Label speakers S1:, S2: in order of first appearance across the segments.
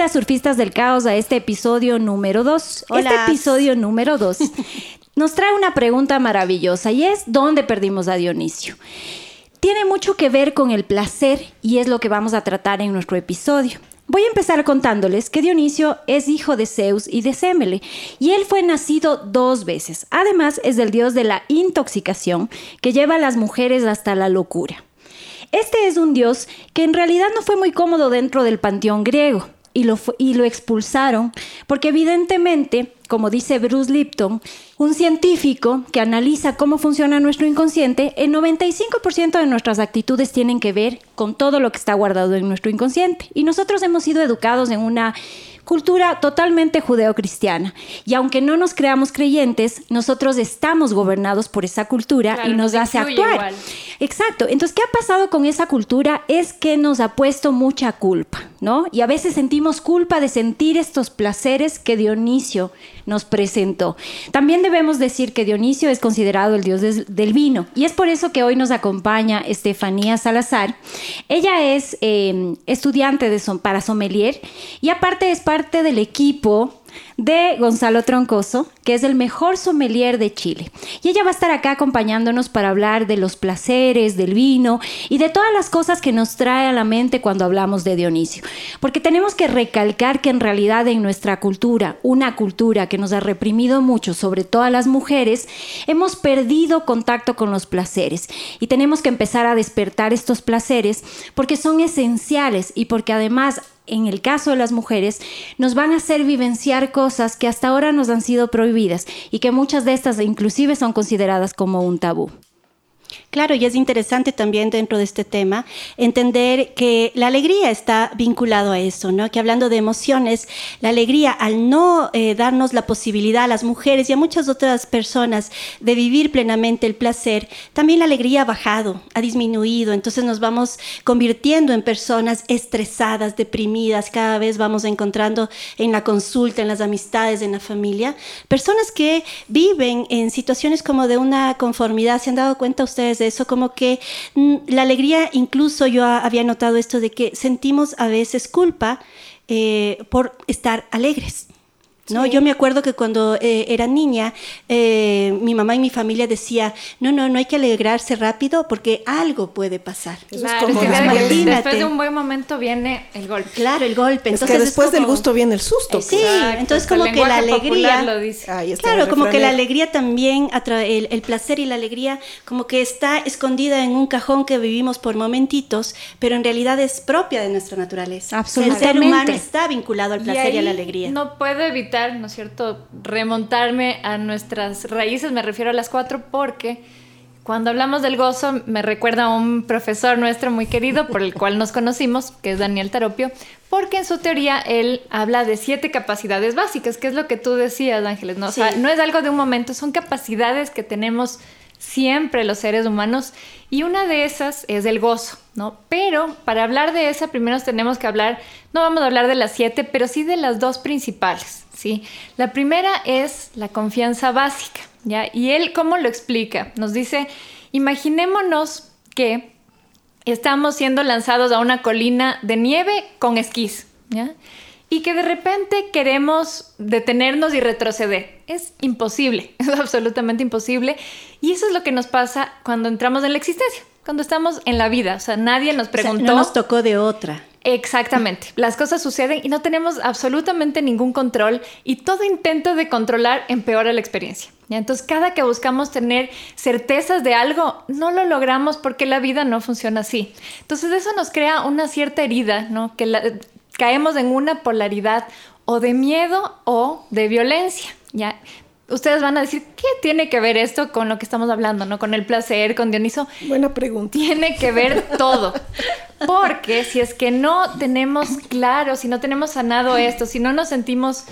S1: Bienvenidas surfistas del caos a este episodio número 2. Este episodio número 2 nos trae una pregunta maravillosa y es ¿dónde perdimos a Dionisio? Tiene mucho que ver con el placer y es lo que vamos a tratar en nuestro episodio. Voy a empezar contándoles que Dionisio es hijo de Zeus y de Semele, y él fue nacido dos veces. Además, es el dios de la intoxicación que lleva a las mujeres hasta la locura. Este es un dios que en realidad no fue muy cómodo dentro del panteón griego y lo, y lo expulsaron porque evidentemente, como dice Bruce Lipton, un científico que analiza cómo funciona nuestro inconsciente, el 95% de nuestras actitudes tienen que ver con todo lo que está guardado en nuestro inconsciente. Y nosotros hemos sido educados en una cultura totalmente judeocristiana. Y aunque no nos creamos creyentes, nosotros estamos gobernados por esa cultura y nos hace actuar. Exacto. Entonces, ¿qué ha pasado con esa cultura? Es que nos ha puesto mucha culpa, ¿no? Y a veces sentimos culpa de sentir estos placeres que Dionisio nos presentó. También debemos decir que Dionisio es considerado el dios del vino y es por eso que hoy nos acompaña Estefanía Salazar. Ella es eh, estudiante de para sommelier y aparte es parte del equipo de Gonzalo Troncoso, que es el mejor sommelier de Chile. Y ella va a estar acá acompañándonos para hablar de los placeres, del vino y de todas las cosas que nos trae a la mente cuando hablamos de Dionisio. Porque tenemos que recalcar que en realidad en nuestra cultura, una cultura que nos ha reprimido mucho, sobre todo a las mujeres, hemos perdido contacto con los placeres. Y tenemos que empezar a despertar estos placeres porque son esenciales y porque además en el caso de las mujeres, nos van a hacer vivenciar cosas que hasta ahora nos han sido prohibidas y que muchas de estas inclusive son consideradas como un tabú.
S2: Claro, y es interesante también dentro de este tema entender que la alegría está vinculado a eso, ¿no? Que hablando de emociones, la alegría al no eh, darnos la posibilidad a las mujeres y a muchas otras personas de vivir plenamente el placer, también la alegría ha bajado, ha disminuido, entonces nos vamos convirtiendo en personas estresadas, deprimidas, cada vez vamos encontrando en la consulta, en las amistades, en la familia, personas que viven en situaciones como de una conformidad, ¿se han dado cuenta ustedes? Eso, como que mm, la alegría, incluso yo había notado esto de que sentimos a veces culpa eh, por estar alegres. ¿No? Yo me acuerdo que cuando eh, era niña, eh, mi mamá y mi familia decía, no, no, no hay que alegrarse rápido porque algo puede pasar.
S3: claro, es como, después, de un buen momento viene el golpe.
S2: Claro, el golpe.
S4: Entonces, es que después del gusto viene el susto.
S2: Sí, entonces como que la alegría... Lo dice. claro, como que la alegría también, el, el placer y la alegría como que está escondida en un cajón que vivimos por momentitos, pero en realidad es propia de nuestra naturaleza.
S1: Absolutamente.
S2: El ser humano está vinculado al placer y, y a la alegría.
S3: No puedo evitar ¿no es cierto?, remontarme a nuestras raíces, me refiero a las cuatro, porque cuando hablamos del gozo me recuerda a un profesor nuestro muy querido por el cual nos conocimos, que es Daniel Taropio, porque en su teoría él habla de siete capacidades básicas, que es lo que tú decías, Ángeles, ¿no? O sea, no es algo de un momento, son capacidades que tenemos siempre los seres humanos y una de esas es el gozo, ¿no? Pero para hablar de esa primero tenemos que hablar, no vamos a hablar de las siete, pero sí de las dos principales, ¿sí? La primera es la confianza básica, ¿ya? Y él, ¿cómo lo explica? Nos dice, imaginémonos que estamos siendo lanzados a una colina de nieve con esquís, ¿ya? Y que de repente queremos detenernos y retroceder. Es imposible, es absolutamente imposible. Y eso es lo que nos pasa cuando entramos en la existencia, cuando estamos en la vida. O sea, nadie nos preguntó.
S2: no nos tocó de otra.
S3: Exactamente. Las cosas suceden y no tenemos absolutamente ningún control y todo intento de controlar empeora la experiencia. Entonces, cada que buscamos tener certezas de algo, no lo logramos porque la vida no funciona así. Entonces, eso nos crea una cierta herida, ¿no? Que la, caemos en una polaridad o de miedo o de violencia, ¿ya? Ustedes van a decir, ¿qué tiene que ver esto con lo que estamos hablando, no? Con el placer, con Dioniso.
S4: Buena pregunta.
S3: Tiene que ver todo. Porque si es que no tenemos claro, si no tenemos sanado esto, si no nos sentimos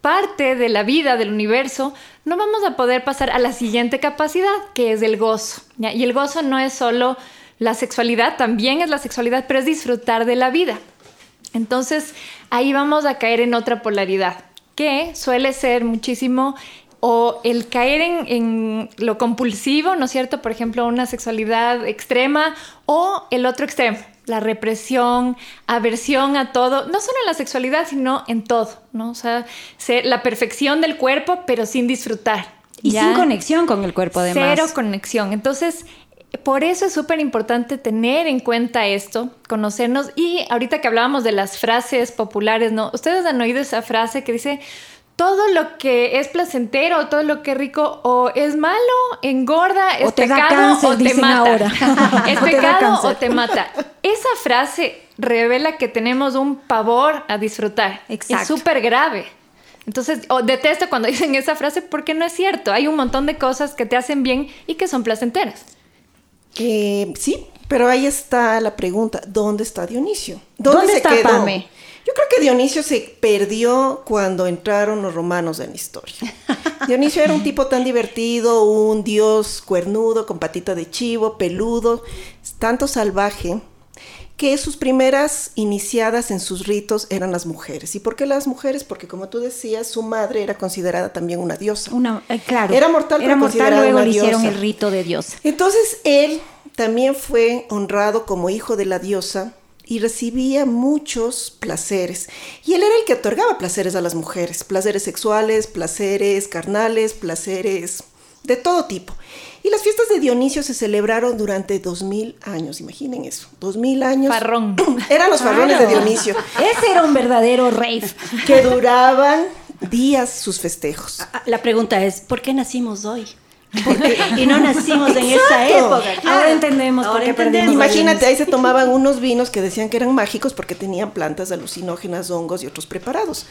S3: parte de la vida, del universo, no vamos a poder pasar a la siguiente capacidad, que es el gozo. Y el gozo no es solo la sexualidad, también es la sexualidad, pero es disfrutar de la vida. Entonces, ahí vamos a caer en otra polaridad, que suele ser muchísimo o el caer en, lo compulsivo, ¿no es cierto? Por ejemplo, una sexualidad extrema o el otro extremo, la represión, aversión a todo, no solo en la sexualidad, sino en todo, ¿no? O sea, la perfección del cuerpo, pero sin disfrutar.
S1: Y sin conexión con el cuerpo, además.
S3: Cero conexión. Entonces, por eso es súper importante tener en cuenta esto, conocernos. Y ahorita que hablábamos de las frases populares, ¿no? Ustedes han oído esa frase que dice, todo lo que es placentero, todo lo que es rico, o es malo, engorda, es pecado o te mata. es pecado o te mata. Esa frase revela que tenemos un pavor a disfrutar. Exacto. Es súper grave. Entonces, detesto cuando dicen esa frase porque no es cierto. Hay un montón de cosas que te hacen bien y que son placenteras.
S4: Eh, sí, pero ahí está la pregunta, ¿dónde está Dionisio? ¿Dónde,
S1: está Pame?
S4: Yo creo que Dionisio se perdió cuando entraron los romanos en la historia. Dionisio era un tipo tan divertido, un dios cuernudo, con patita de chivo, peludo, tanto salvaje, que sus primeras iniciadas en sus ritos eran las mujeres. ¿Y por qué las mujeres? Porque como tú decías, su madre era considerada también una diosa.
S1: Una, eh, claro.
S4: Era mortal,
S1: era mortal, luego le hicieron el rito de diosa.
S4: Entonces él también fue honrado como hijo de la diosa y recibía muchos placeres. Y él era el que otorgaba placeres a las mujeres, placeres sexuales, placeres carnales, placeres de todo tipo. Y las fiestas de Dionisio se celebraron durante dos mil años, imaginen eso, dos mil años.
S3: Farrón.
S4: Eran los farrones de Dionisio.
S1: Ese era un verdadero rave.
S4: Que duraban días sus festejos.
S2: Ah, la pregunta es, ¿por qué nacimos hoy? Y no nacimos en esa época.
S1: Ahora entendemos por qué
S4: Imagínate, ahí se tomaban unos vinos que decían que eran mágicos porque tenían plantas alucinógenas, hongos y otros preparados.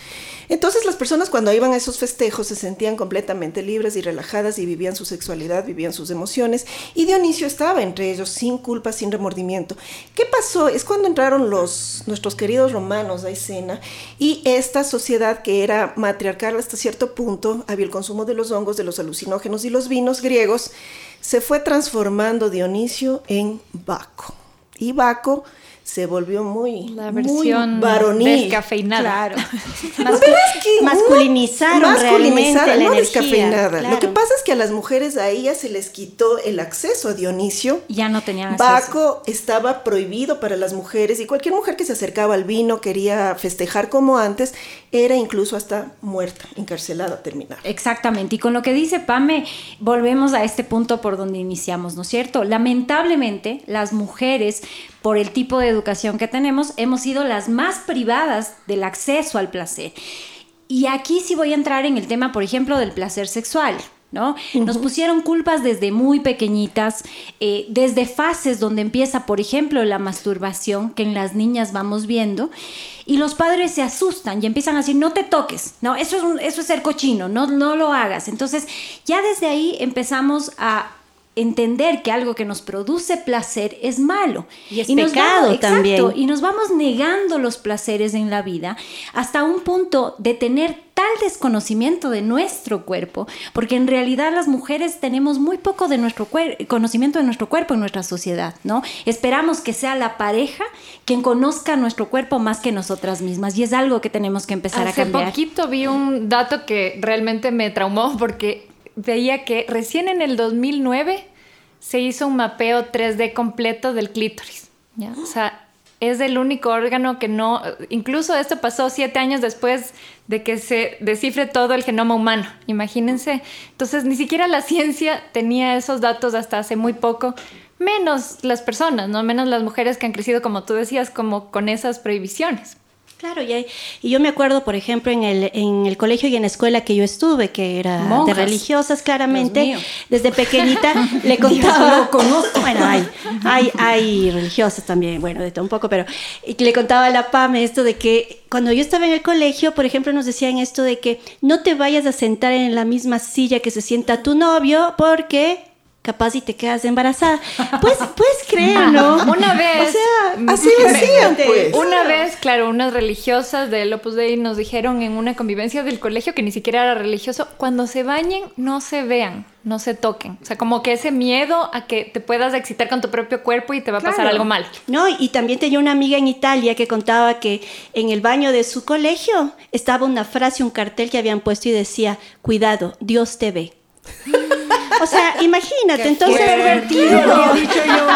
S4: Entonces las personas cuando iban a esos festejos se sentían completamente libres y relajadas y vivían su sexualidad, vivían sus emociones. Y Dionisio estaba entre ellos sin culpa, sin remordimiento. ¿Qué pasó? Es cuando entraron los, nuestros queridos romanos a escena y esta sociedad que era matriarcal hasta cierto punto, había el consumo de los hongos, de los alucinógenos y los vinos griegos, se fue transformando Dionisio en Baco. Y Baco se volvió muy,
S3: la versión
S4: varonil.
S3: Descafeinada.
S2: Claro. masculinizaron masculinizada, no
S4: descafeinada. Lo que pasa es que a las mujeres a ellas se les quitó el acceso a Dionisio.
S1: Ya no tenían
S4: acceso. Baco estaba prohibido para las mujeres y cualquier mujer que se acercaba al vino quería festejar como antes, era incluso hasta muerta, encarcelada, terminada.
S1: Exactamente. Y con lo que dice Pame, volvemos a este punto por donde iniciamos, ¿no es cierto? Lamentablemente, las mujeres por el tipo de educación que tenemos, hemos sido las más privadas del acceso al placer. Y aquí sí voy a entrar en el tema, por ejemplo, del placer sexual. ¿No? Nos pusieron culpas desde muy pequeñitas, eh, desde fases donde empieza, por ejemplo, la masturbación, que en las niñas vamos viendo, y los padres se asustan y empiezan a decir, no te toques, no, eso es, eso es ser cochino, no, no lo hagas. Entonces, ya desde ahí empezamos a entender que algo que nos produce placer es malo.
S2: Y es pecado también.
S1: Y nos vamos negando los placeres en la vida hasta un punto de tener tal desconocimiento de nuestro cuerpo, porque en realidad las mujeres tenemos muy poco de nuestro conocimiento de nuestro cuerpo en nuestra sociedad, ¿no? Esperamos que sea la pareja quien conozca nuestro cuerpo más que nosotras mismas y es algo que tenemos que empezar a cambiar.
S3: Hace poquito vi un dato que realmente me traumó porque veía que recién en el 2009 se hizo un mapeo 3D completo del clítoris. O sea, es el único órgano que no, incluso esto pasó siete años después de que se descifre todo el genoma humano, imagínense. Entonces, ni siquiera la ciencia tenía esos datos hasta hace muy poco, menos las personas, ¿no? Menos las mujeres que han crecido, como tú decías, como con esas prohibiciones.
S2: Claro, y, y, yo me acuerdo, por ejemplo, en el, en el colegio y en la escuela que yo estuve, que era de religiosas, claramente, desde pequeñita le contaba.
S1: lo conozco.
S2: Bueno, hay, hay, hay religiosas también, bueno, de todo un poco, pero le contaba a la PAME esto de que cuando yo estaba en el colegio, por ejemplo, nos decían esto de que no te vayas a sentar en la misma silla que se sienta tu novio porque capaz y te quedas embarazada. Pues, pues creo, ¿no?
S3: Una vez.
S2: O sea,
S4: así decían, pues.
S3: Una vez, claro, unas religiosas del Opus Dei nos dijeron en una convivencia del colegio que ni siquiera era religioso, cuando se bañen, no se vean, no se toquen. O sea, como que ese miedo a que te puedas excitar con tu propio cuerpo y te va a pasar algo mal.
S2: No, y también tenía una amiga en Italia que contaba que en el baño de su colegio estaba una frase, un cartel que habían puesto y decía, cuidado, Dios te ve. O sea, imagínate, entonces...
S5: pervertido, dicho
S2: yo.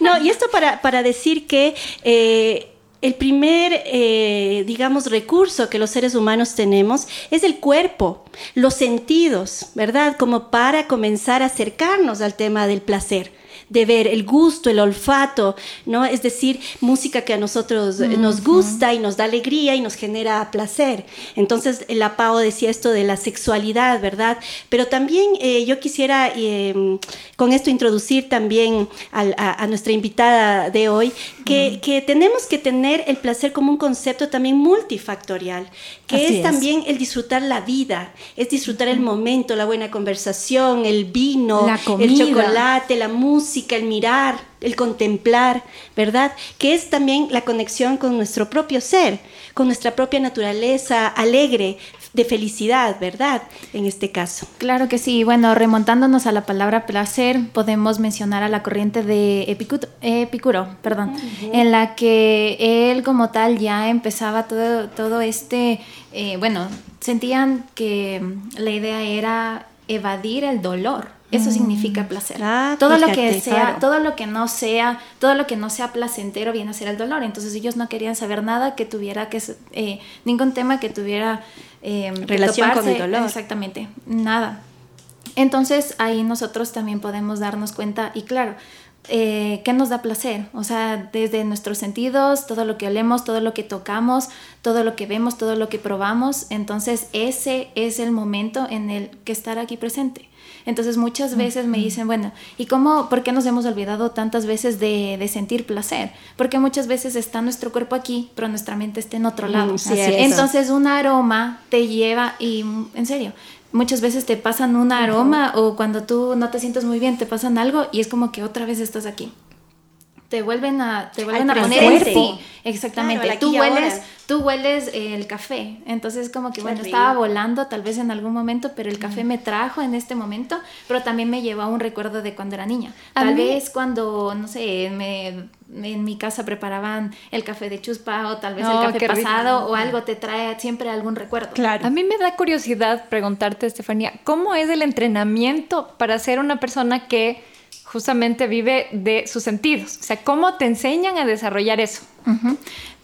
S2: no, y esto para, para decir que... Eh, el primer, eh, digamos, recurso que los seres humanos tenemos es el cuerpo, los sentidos, ¿verdad? Como para comenzar a acercarnos al tema del placer de ver el gusto, el olfato, ¿no? Es decir, música que a nosotros nos gusta y nos da alegría y nos genera placer. Entonces, la Pau decía esto de la sexualidad, ¿verdad? Pero también eh, yo quisiera em, con esto introducir también a, nuestra invitada de hoy, que, que, tenemos que tener el placer como un concepto también multifactorial, que es, también el disfrutar la vida, es disfrutar el momento, la buena conversación, el vino, el chocolate, la música el mirar, el contemplar, ¿verdad? Que es también la conexión con nuestro propio ser, con nuestra propia naturaleza alegre, de felicidad, ¿verdad? En este caso.
S5: Claro que sí. Bueno, remontándonos a la palabra placer, podemos mencionar a la corriente de Epicuro, perdón, en la que él como tal ya empezaba todo, todo este, eh, bueno, sentían que la idea era evadir el dolor eso mm. significa placer. Ah, todo lo que sea, todo lo que no sea, todo lo que no sea placentero viene a ser el dolor. Entonces ellos no querían saber nada que tuviera que eh, ningún tema que tuviera
S2: eh, relación con el dolor.
S5: Exactamente, nada. Entonces ahí nosotros también podemos darnos cuenta y claro, eh, ¿qué nos da placer? O sea, desde nuestros sentidos, todo lo que olemos, todo lo que tocamos, todo lo que vemos, todo lo que probamos. Entonces ese es el momento en el que estar aquí presente. Entonces muchas veces me dicen, bueno, ¿y cómo, por qué nos hemos olvidado tantas veces de, sentir placer? Porque muchas veces está nuestro cuerpo aquí, pero nuestra mente está en otro lado. Entonces un aroma te lleva, y en serio, muchas veces te pasan un aroma o cuando tú no te sientes muy bien, te pasan algo y es como que otra vez estás aquí te vuelven a, te vuelven a poner en sí. Exactamente. tú hueles, tú hueles el café. Entonces como que bueno, estaba volando tal vez en algún momento, pero el café me trajo en este momento, pero también me llevó a un recuerdo de cuando era niña. Tal vez cuando, no sé, me, en mi casa preparaban el café de chuspa o tal vez el café pasado o algo te trae siempre algún recuerdo.
S3: Claro. A mí me da curiosidad preguntarte, Estefanía, ¿cómo es el entrenamiento para ser una persona que justamente vive de sus sentidos. O sea, ¿cómo te enseñan a desarrollar eso?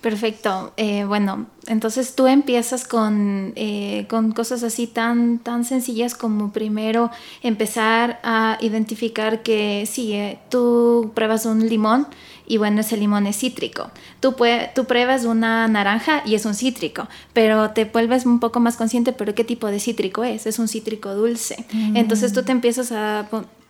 S5: Perfecto. Eh, bueno, entonces tú empiezas con, eh, con cosas así tan, tan sencillas como primero empezar a identificar que sí, eh, tú pruebas un limón y bueno, ese limón es cítrico. Tú, tú pruebas una naranja y es un cítrico, pero te vuelves un poco más consciente, pero ¿qué tipo de cítrico es? Es un cítrico dulce. Mm. Entonces tú te empiezas a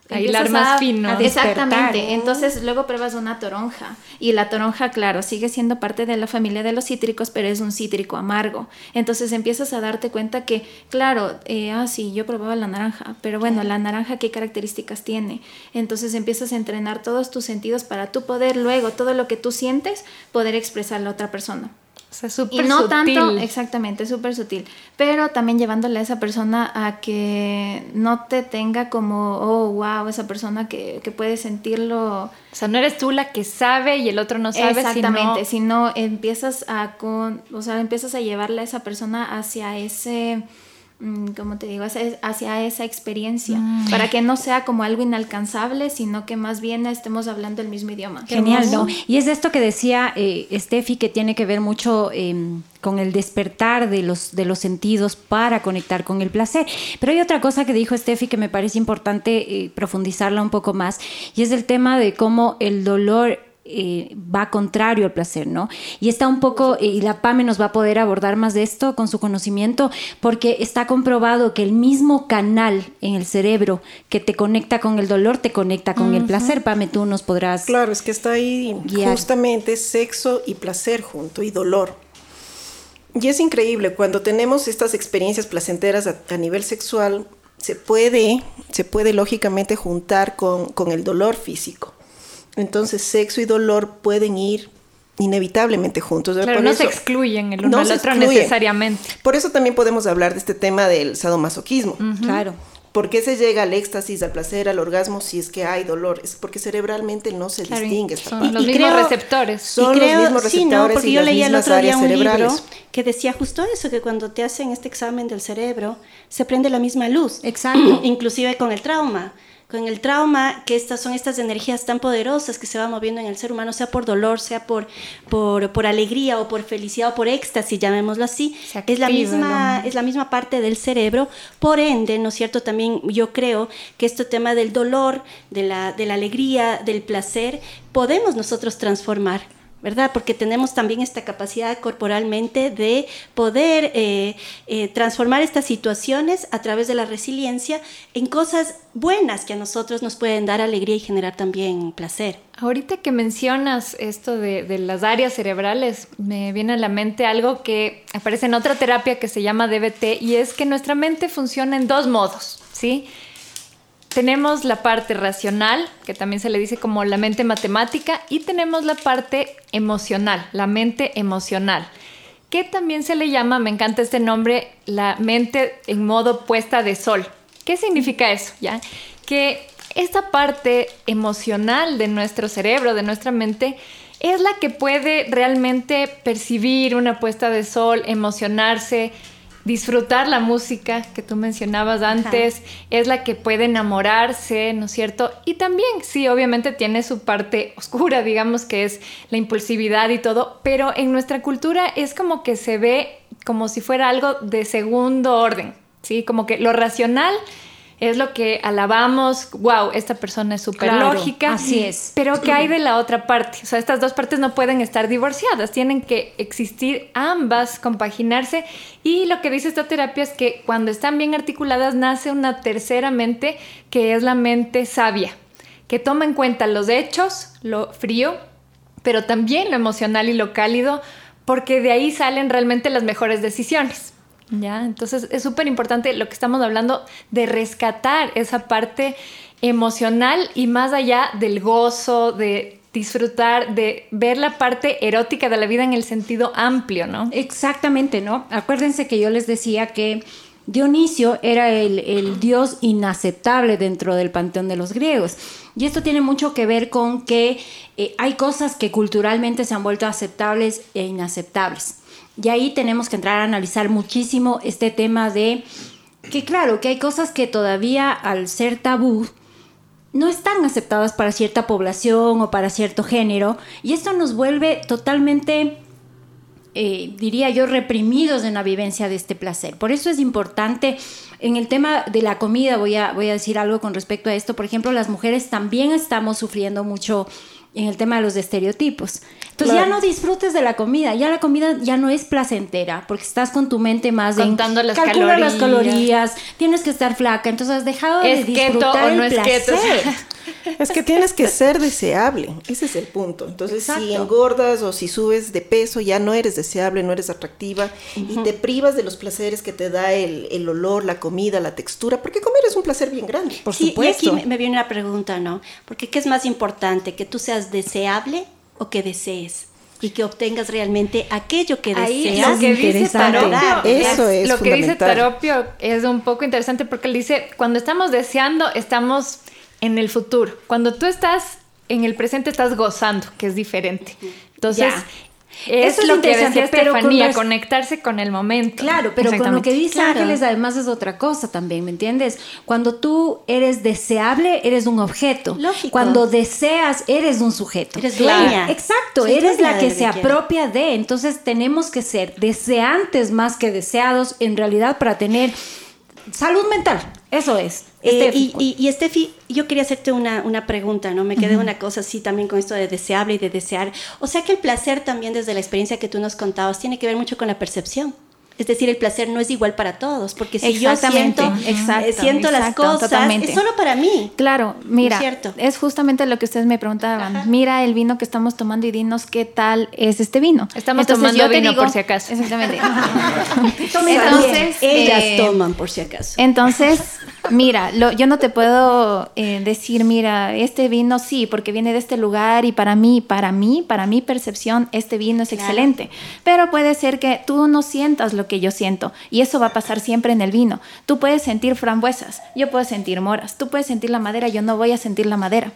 S3: a hilar más fino.
S5: Exactamente. Entonces luego pruebas una toronja y la toronja, claro, sigue siendo parte de la familia de los cítricos, pero es un cítrico amargo. Entonces empiezas a darte cuenta que, claro, eh, ah, sí, yo probaba la naranja, pero bueno, la naranja, ¿qué características tiene? Entonces empiezas a entrenar todos tus sentidos para tú poder luego, todo lo que tú sientes, poder expresarlo a otra persona.
S3: O sea, súper
S5: Y no tanto, exactamente, súper sutil, pero también llevándole a esa persona a que no te tenga como, oh, wow, esa persona que, que puede sentirlo.
S3: O sea, no eres tú la que sabe y el otro no sabe.
S5: Exactamente, sino, sino empiezas a, con, o sea, empiezas a llevarle a esa persona hacia ese como te digo, hacia esa experiencia, mm. para que no sea como algo inalcanzable, sino que más bien estemos hablando el mismo idioma.
S2: Genial, ¿no? Y es esto que decía eh, Steffi, que tiene que ver mucho em, con el despertar de los, de los sentidos para conectar con el placer. Pero hay otra cosa que dijo Steffi que me parece importante eh, profundizarla un poco más, y es el tema de cómo el dolor eh, va contrario al placer, ¿no? Y está un poco, y la PAME nos va a poder abordar más de esto con su conocimiento, porque está comprobado que el mismo canal en el cerebro que te conecta con el dolor, te conecta con el placer. PAME, tú nos podrás...
S4: Claro, es que está ahí justamente sexo y placer junto, y dolor. Y es increíble, cuando tenemos estas experiencias placenteras a nivel sexual, se puede, se puede lógicamente juntar con, con el dolor físico. Entonces, sexo y dolor pueden ir inevitablemente juntos.
S3: Claro, no se excluyen el uno al otro necesariamente.
S4: Por eso también podemos hablar de este tema del sadomasoquismo.
S1: Claro.
S4: ¿Por qué se llega al éxtasis, al placer, al orgasmo si es que hay dolor? Es porque cerebralmente no se distingue.
S3: Son los mismos receptores.
S4: Son los mismos receptores. Sí, no,
S2: porque yo leía el otro día un libro que decía justo eso, que cuando te hacen este examen del cerebro, se prende la misma luz.
S1: Exacto.
S2: Inclusive con el trauma con el trauma, que estas son estas energías tan poderosas que se van moviendo en el ser humano, sea por dolor, sea por, por, alegría o por felicidad o por éxtasis, llamémoslo así, es, la misma, es la misma parte del cerebro. Por ende, ¿no es cierto? También yo creo que este tema del dolor, de la, de la alegría, del placer, podemos nosotros transformar ¿verdad? Porque tenemos también esta capacidad corporalmente de poder eh, eh, transformar estas situaciones a través de la resiliencia en cosas buenas que a nosotros nos pueden dar alegría y generar también placer.
S3: Ahorita que mencionas esto de, de las áreas cerebrales, me viene a la mente algo que aparece en otra terapia que se llama DBT y es que nuestra mente funciona en dos modos, ¿sí? Tenemos la parte racional, que también se le dice como la mente matemática, y tenemos la parte emocional, la mente emocional, que también se le llama, me encanta este nombre, la mente en modo puesta de sol. ¿Qué significa eso? ¿Ya? Que esta parte emocional de nuestro cerebro, de nuestra mente, es la que puede realmente percibir una puesta de sol, emocionarse, disfrutar la música que tú mencionabas antes, es la que puede enamorarse, ¿no es cierto? Y también, sí, obviamente tiene su parte oscura, digamos que es la impulsividad y todo, pero en nuestra cultura es como que se ve como si fuera algo de segundo orden, ¿sí? Como que lo racional es lo que alabamos, wow, esta persona es súper lógica.
S1: Así es.
S3: Pero ¿qué hay de la otra parte? O sea, estas dos partes no pueden estar divorciadas, tienen que existir ambas, compaginarse. Y lo que dice esta terapia es que cuando están bien articuladas nace una tercera mente, que es la mente sabia, que toma en cuenta los hechos, lo frío, pero también lo emocional y lo cálido, porque de ahí salen realmente las mejores decisiones. Ya, entonces es súper importante lo que estamos hablando de rescatar esa parte emocional y más allá del gozo, de disfrutar, de ver la parte erótica de la vida en el sentido amplio, ¿no?
S1: Exactamente, ¿no? Acuérdense que yo les decía que Dionisio era el, dios inaceptable dentro del panteón de los griegos. Y esto tiene mucho que ver con que eh, hay cosas que culturalmente se han vuelto aceptables e inaceptables. Y ahí tenemos que entrar a analizar muchísimo este tema de que claro, que hay cosas que todavía al ser tabú no están aceptadas para cierta población o para cierto género y esto nos vuelve totalmente, eh, diría yo, reprimidos en la vivencia de este placer. Por eso es importante, en el tema de la comida, voy a, voy a decir algo con respecto a esto, por ejemplo, las mujeres también estamos sufriendo mucho en el tema de los estereotipos. Entonces ya no disfrutes de la comida, ya la comida ya no es placentera, porque estás con tu mente más
S3: Contando las
S1: calorías. las calorías, tienes que estar flaca, entonces has dejado de disfrutar el placer.
S4: Es que tienes que ser deseable, ese es el punto. Entonces, si engordas o si subes de peso, ya no eres deseable, no eres atractiva y te privas de los placeres que te da el, olor, la comida, la textura, porque comer es un placer bien grande.
S2: Por supuesto. Y aquí me viene la pregunta, ¿no? Porque ¿qué es más importante? ¿Que tú seas deseable o que desees? y que obtengas realmente aquello que deseas.
S3: Lo que dice Taropio, Eso es Lo que dice Taropio es un poco interesante porque él dice, cuando estamos deseando, estamos en el futuro. Cuando tú estás en el presente, estás gozando, que es diferente. Entonces, es, lo que decía Estefanía, conectarse con el momento.
S1: Claro, pero con lo que dice Ángeles además es otra cosa también, ¿me entiendes? Cuando tú eres deseable, eres un objeto.
S2: Lógico.
S1: Cuando deseas, eres un sujeto.
S2: Eres dueña.
S1: Exacto, eres la que se apropia de. Entonces tenemos que ser deseantes más que deseados en realidad para tener salud mental. Eso es.
S2: Eh, y, y, Estefi, yo quería hacerte una, una pregunta, ¿no? Me quedé una cosa así también con esto de deseable y de desear. O sea que el placer también desde la experiencia que tú nos contabas tiene que ver mucho con la percepción. Es decir, el placer no es igual para todos, porque si yo siento, exacto, siento las cosas, es solo para mí.
S5: Claro, mira, es, justamente lo que ustedes me preguntaban. Mira el vino que estamos tomando y dinos qué tal es este vino.
S3: Estamos tomando vino por si acaso.
S5: Exactamente.
S2: entonces, ellas eh, toman por si acaso.
S5: Entonces, Mira, yo no te puedo eh, decir, mira, este vino sí, porque viene de este lugar y para mí, para mí, para mi percepción, este vino es excelente. Pero puede ser que tú no sientas lo que yo siento y eso va a pasar siempre en el vino. Tú puedes sentir frambuesas, yo puedo sentir moras, tú puedes sentir la madera, yo no voy a sentir la madera.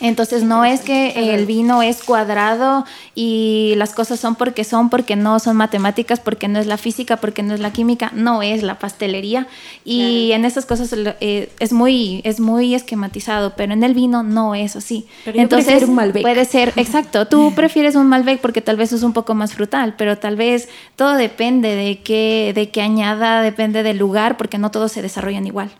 S5: Entonces no es que el vino es cuadrado y las cosas son porque son, porque no son matemáticas, porque no es la física, porque no es la química, no es la pastelería. Y en esas cosas eh, es, muy, es muy esquematizado, pero en el vino no es así. Entonces un Malbec. puede ser, exacto, tú prefieres un Malbec porque tal vez es un poco más frutal, pero tal vez todo depende de qué, de qué añada, depende del lugar, porque no todos se desarrollan igual.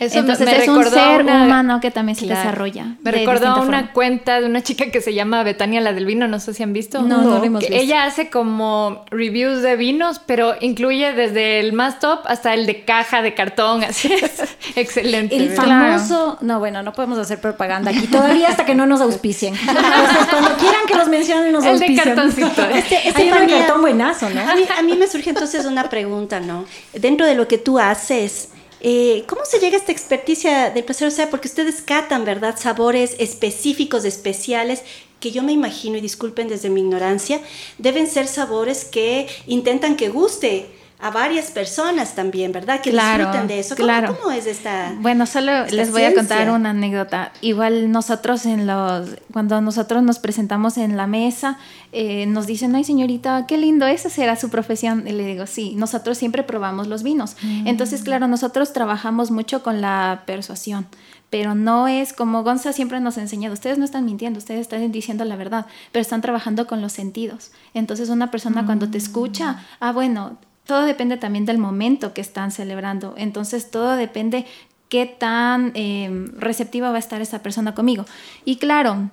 S5: Entonces es un ser humano que también se desarrolla.
S3: Me recordó una cuenta de una chica que se llama Betania la del vino, no sé si han visto.
S1: No, no, lo hemos
S3: visto. Ella hace como reviews de vinos, pero incluye desde el más top hasta el de caja de cartón, así es. Excelente.
S1: El famoso, no, bueno, no podemos hacer propaganda aquí todavía hasta que no nos auspicien. cuando quieran que los mencionen nos auspicien.
S3: El de cartoncito.
S1: Este, este cartón buenazo, ¿no?
S2: A mí, a mí me surge entonces una pregunta, ¿no? Dentro de lo que tú haces, eh, ¿Cómo se llega a esta experticia del placer? O sea, porque ustedes catan, ¿verdad? Sabores específicos, especiales, que yo me imagino, y disculpen desde mi ignorancia, deben ser sabores que intentan que guste a varias personas también, ¿verdad? Que disfruten de eso. ¿Cómo, claro. ¿Cómo, es esta?
S5: Bueno, solo les voy a contar una anécdota. Igual nosotros en los, cuando nosotros nos presentamos en la mesa, eh, nos dicen, ay señorita, qué lindo, esa será su profesión. Y le digo, sí, nosotros siempre probamos los vinos. Mm. Entonces, claro, nosotros trabajamos mucho con la persuasión pero no es como Gonza siempre nos ha enseñado, ustedes no están mintiendo, ustedes están diciendo la verdad, pero están trabajando con los sentidos. Entonces una persona cuando te escucha, mm. ah, bueno, todo depende también del momento que están celebrando. Entonces, todo depende qué tan em, receptiva va a estar esa persona conmigo. Y claro,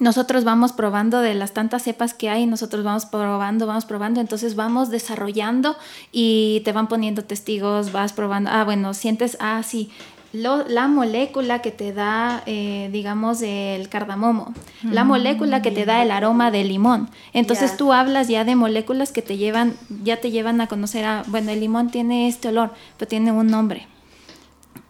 S5: nosotros vamos probando de las tantas cepas que hay, nosotros vamos probando, vamos probando, entonces vamos desarrollando y te van poniendo testigos, vas probando, ah, bueno, sientes, ah, sí, la molécula que te da, eh, digamos, el cardamomo, la mm, molécula que te da el aroma del limón. Entonces tú hablas ya de moléculas que te llevan, ya te llevan a conocer, a, bueno, el limón tiene este olor, pero tiene un nombre.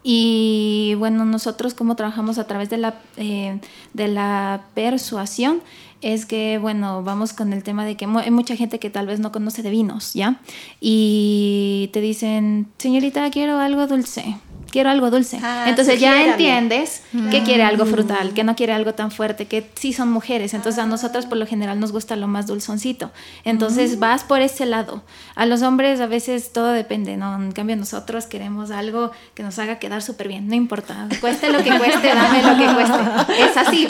S5: Y bueno, nosotros como trabajamos a través de la, eh, de la persuasión, es que, bueno, vamos con el tema de que hay mucha gente que tal vez no conoce de vinos, ¿ya? Y te dicen, señorita, quiero algo dulce quiero algo dulce. Ah, Entonces ya entiendes que quiere algo mm. frutal, que no quiere algo tan fuerte, que sí son mujeres. Entonces a nosotras por lo general nos gusta lo más dulzoncito. Entonces mm. vas por ese lado. A los hombres a veces todo depende, ¿no? En cambio nosotros queremos algo que nos haga quedar súper bien. No importa, cueste lo que cueste, dame lo que cueste. Es así,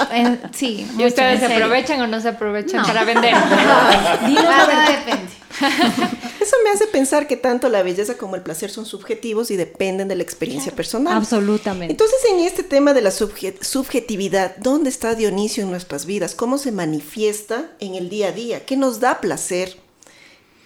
S5: sí.
S3: ¿Y ustedes se aprovechan o no se aprovechan para vender?
S4: depende. Eso me hace pensar que tanto la belleza como el placer son subjetivos y dependen de la experiencia personal.
S1: Absolutamente.
S4: Entonces, en este tema de la subjetividad, ¿dónde está Dionisio en nuestras vidas? ¿Cómo se manifiesta en el día a día? ¿Qué nos da placer?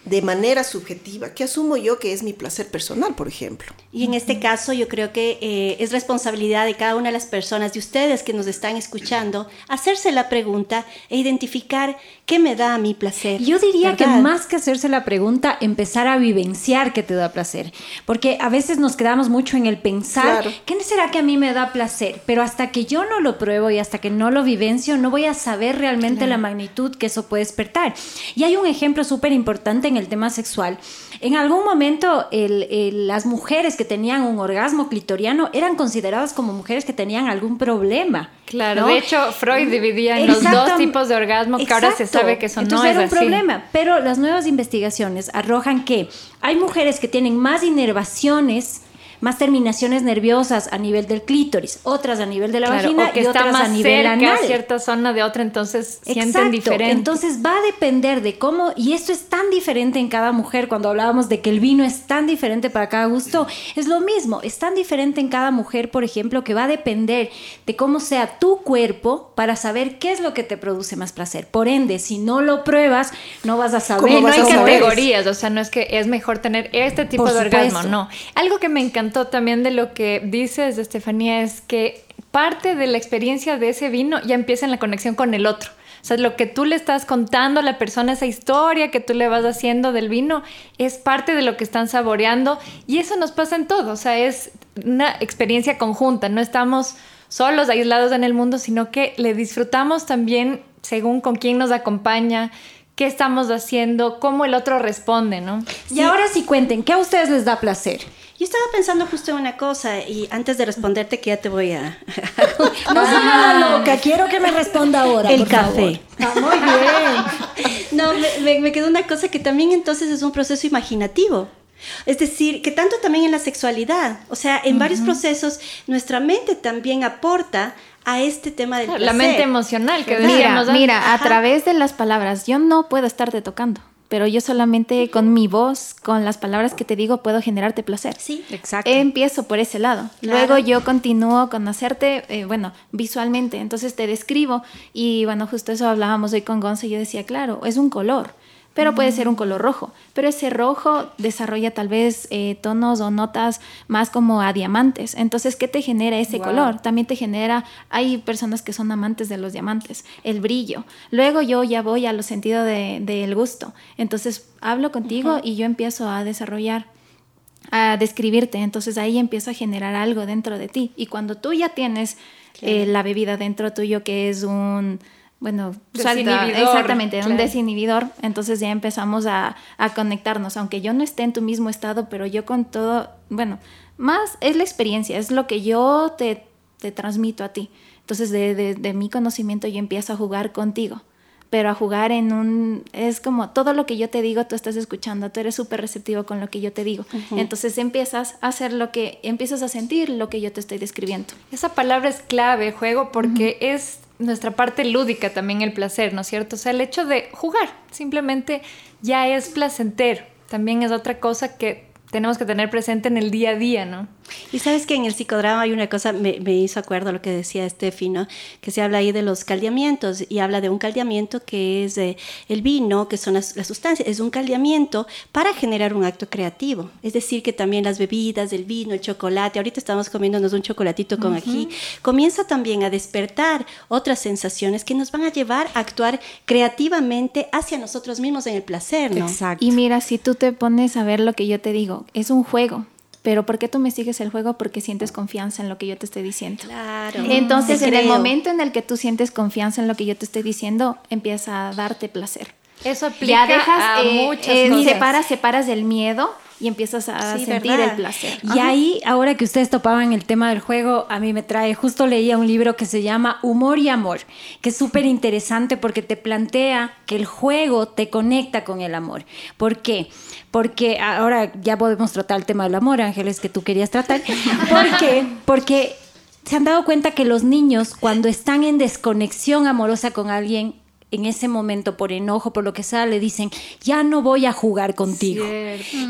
S4: De manera subjetiva, que asumo yo que es mi placer personal, por ejemplo.
S2: Y en este caso yo creo que eh, es responsabilidad de cada una de las personas, de ustedes que nos están escuchando, hacerse la pregunta e identificar qué me da a mí placer.
S1: Yo diría que más que hacerse la pregunta, empezar a vivenciar qué te da placer, porque a veces nos quedamos mucho en el pensar, ¿qué será que a mí me da placer? Pero hasta que yo no lo pruebo y hasta que no lo vivencio, no voy a saber realmente la magnitud que eso puede despertar. Y hay un ejemplo súper importante el tema sexual, en algún momento las mujeres que tenían un orgasmo clitoriano eran consideradas como mujeres que tenían algún problema.
S3: Claro, de hecho Freud dividía en los dos tipos de orgasmo que ahora se sabe que son
S1: Entonces no era un problema, pero las nuevas investigaciones arrojan que hay mujeres que tienen más inervaciones más terminaciones nerviosas a nivel del clítoris, otras a nivel de la vagina y otras a nivel cerca
S3: cierta zona de otra, entonces sienten diferente.
S1: Entonces va a depender de cómo, y esto es tan diferente en cada mujer, cuando hablábamos de que el vino es tan diferente para cada gusto, es lo mismo, es tan diferente en cada mujer, por ejemplo, que va a depender de cómo sea tu cuerpo para saber qué es lo que te produce más placer. Por ende, si no lo pruebas, no vas a saber.
S3: no hay categorías, o sea, no es que es mejor tener este tipo de orgasmo, no. Algo que me encantó también de lo que dices, Estefanía, es que parte de la experiencia de ese vino ya empieza en la conexión con el otro. O sea, lo que tú le estás contando a la persona, esa historia que tú le vas haciendo del vino, es parte de lo que están saboreando y eso nos pasa en todo. O sea, es una experiencia conjunta, no estamos solos, aislados en el mundo, sino que le disfrutamos también según con quién nos acompaña, qué estamos haciendo, cómo el otro responde, ¿no?
S1: Y ahora sí cuenten, ¿qué a ustedes les da placer?
S2: Yo estaba pensando justo en una cosa y antes de responderte que ya te voy a...
S1: no soy nada loca, quiero que me responda ahora.
S2: El café.
S1: Ah, muy bien.
S2: no, me, me quedó una cosa que también entonces es un proceso imaginativo. Es decir, que tanto también en la sexualidad, o sea, en varios procesos nuestra mente también aporta a este tema del placer.
S3: La mente emocional que
S5: Mira, mira, a través de las palabras, yo no puedo estarte tocando pero yo solamente con mi voz, con las palabras que te digo, puedo generarte placer.
S2: Sí,
S5: exacto. Empiezo por ese lado. Luego yo continúo con hacerte, eh, bueno, visualmente. Entonces te describo y bueno, justo eso hablábamos hoy con Gonza y yo decía, claro, es un color pero puede ser un color rojo. Pero ese rojo desarrolla tal vez eh, tonos o notas más como a diamantes. Entonces, ¿qué te genera ese color? También te genera, hay personas que son amantes de los diamantes, el brillo. Luego yo ya voy a los sentidos del de, gusto. Entonces, hablo contigo y yo empiezo a desarrollar a describirte, entonces ahí empiezo a generar algo dentro de ti. Y cuando tú ya tienes eh, la bebida dentro tuyo, que es un, bueno, exactamente, un desinhibidor, entonces ya empezamos a, conectarnos, aunque yo no esté en tu mismo estado, pero yo con todo, bueno, más es la experiencia, es lo que yo te, transmito a ti. Entonces de, de, mi conocimiento yo empiezo a jugar contigo, pero a jugar en un, es como todo lo que yo te digo, tú estás escuchando, tú eres súper receptivo con lo que yo te digo. Entonces empiezas a hacer lo que, empiezas a sentir lo que yo te estoy describiendo.
S3: Esa palabra es clave, juego, porque es nuestra parte lúdica también el placer, ¿no es cierto? O sea, el hecho de jugar simplemente ya es placentero. También es otra cosa que tenemos que tener presente en el día a día, ¿no?
S2: Y sabes que en el psicodrama hay una cosa, me, hizo acuerdo lo que decía Steffi, ¿no? Que se habla ahí de los caldeamientos y habla de un caldeamiento que es eh, el vino, que son las, sustancias, es un caldeamiento para generar un acto creativo. Es decir, que también las bebidas, el vino, el chocolate, ahorita estamos comiéndonos un chocolatito con aquí, comienza también a despertar otras sensaciones que nos van a llevar a actuar creativamente hacia nosotros mismos en el placer, ¿no?
S5: Exacto. Y mira, si tú te pones a ver lo que yo te digo, es un juego pero ¿por qué tú me sigues el juego? Porque sientes confianza en lo que yo te estoy diciendo.
S2: Claro.
S5: Entonces, en el momento en el que tú sientes confianza en lo que yo te estoy diciendo, empieza a darte placer.
S3: Eso aplica ya dejas, a eh, muchas eh, cosas.
S5: Separas, separas del miedo y empiezas a sentir el placer.
S1: Y ahí, ahora que ustedes topaban el tema del juego, a mí me trae, justo leía un libro que se llama Humor y Amor, que es súper interesante porque te plantea que el juego te conecta con el amor. ¿Por qué? Porque ahora ya podemos tratar el tema del amor, Ángeles, que tú querías tratar. ¿Por qué? Porque se han dado cuenta que los niños, cuando están en desconexión amorosa con alguien, en ese momento por enojo, por lo que sea, le dicen, ya no voy a jugar contigo.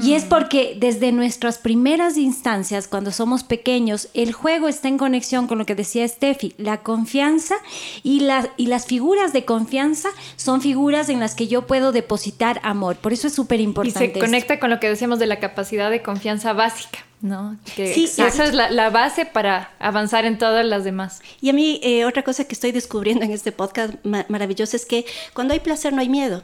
S1: Y es porque desde nuestras primeras instancias, cuando somos pequeños, el juego está en conexión con lo que decía Steffi, la confianza y, la, y las figuras de confianza son figuras en las que yo puedo depositar amor. Por eso es súper importante.
S3: Y se conecta con lo que decíamos de la capacidad de confianza básica. ¿No? Que sí, esa es la, base para avanzar en todas las demás.
S2: Y a mí, eh, otra cosa que estoy descubriendo en este podcast maravilloso es que cuando hay placer no hay miedo.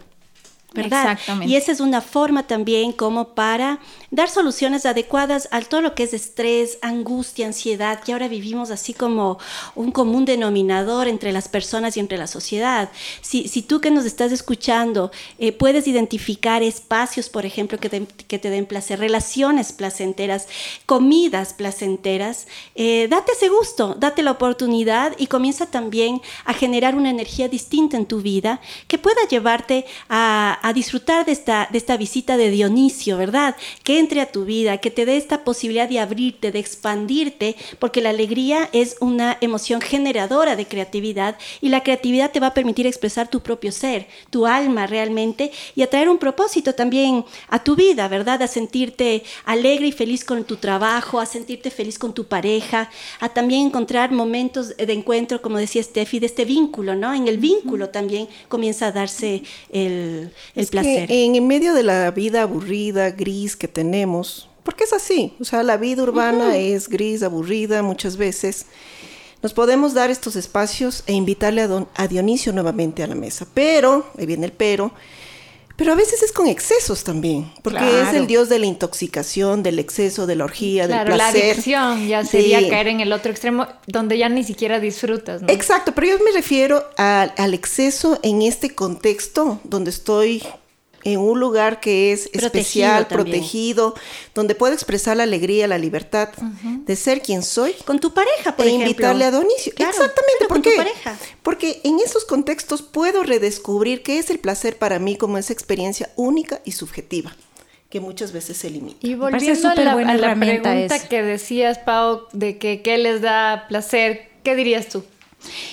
S2: ¿Verdad? Exactamente. Y esa es una forma también como para dar soluciones adecuadas a todo lo que es estrés, angustia, ansiedad, que ahora vivimos así como un común denominador entre las personas y entre la sociedad. Si, si tú que nos estás escuchando eh, puedes identificar espacios, por ejemplo, que, que, te den placer, relaciones placenteras, comidas placenteras, eh, date ese gusto, date la oportunidad y comienza también a generar una energía distinta en tu vida que pueda llevarte a, a disfrutar de esta, de esta visita de Dionisio, ¿verdad? Que entre a tu vida, que te dé esta posibilidad de abrirte, de expandirte, porque la alegría es una emoción generadora de creatividad y la creatividad te va a permitir expresar tu propio ser, tu alma realmente y a traer un propósito también a tu vida, ¿verdad? A sentirte alegre y feliz con tu trabajo, a sentirte feliz con tu pareja, a también encontrar momentos de encuentro, como decía Steffi, de este vínculo, ¿no? En el vínculo también comienza a darse el, el placer.
S4: en medio de la vida aburrida, gris que tenemos, porque es así, o sea, la vida urbana es gris, aburrida muchas veces. Nos podemos dar estos espacios e invitarle a, a Dionisio nuevamente a la mesa, pero, ahí viene el pero, Pero a veces es con excesos también, porque es el dios de la intoxicación, del exceso, de la orgía, del placer.
S3: la adicción ya sería caer en el otro extremo, donde ya ni siquiera disfrutas, ¿no?
S4: Exacto, pero yo me refiero al exceso en este contexto donde estoy en un lugar que es especial, protegido, donde puedo expresar la alegría, la libertad de ser quien soy.
S2: Con tu pareja, por e
S4: invitarle a Donicio. Exactamente, con tu pareja. Porque en esos contextos puedo redescubrir qué es el placer para mí como esa experiencia única y subjetiva que muchas veces se limita.
S3: Y volviendo a la, a la pregunta que decías, Pau, de que qué les da placer, ¿qué dirías tú?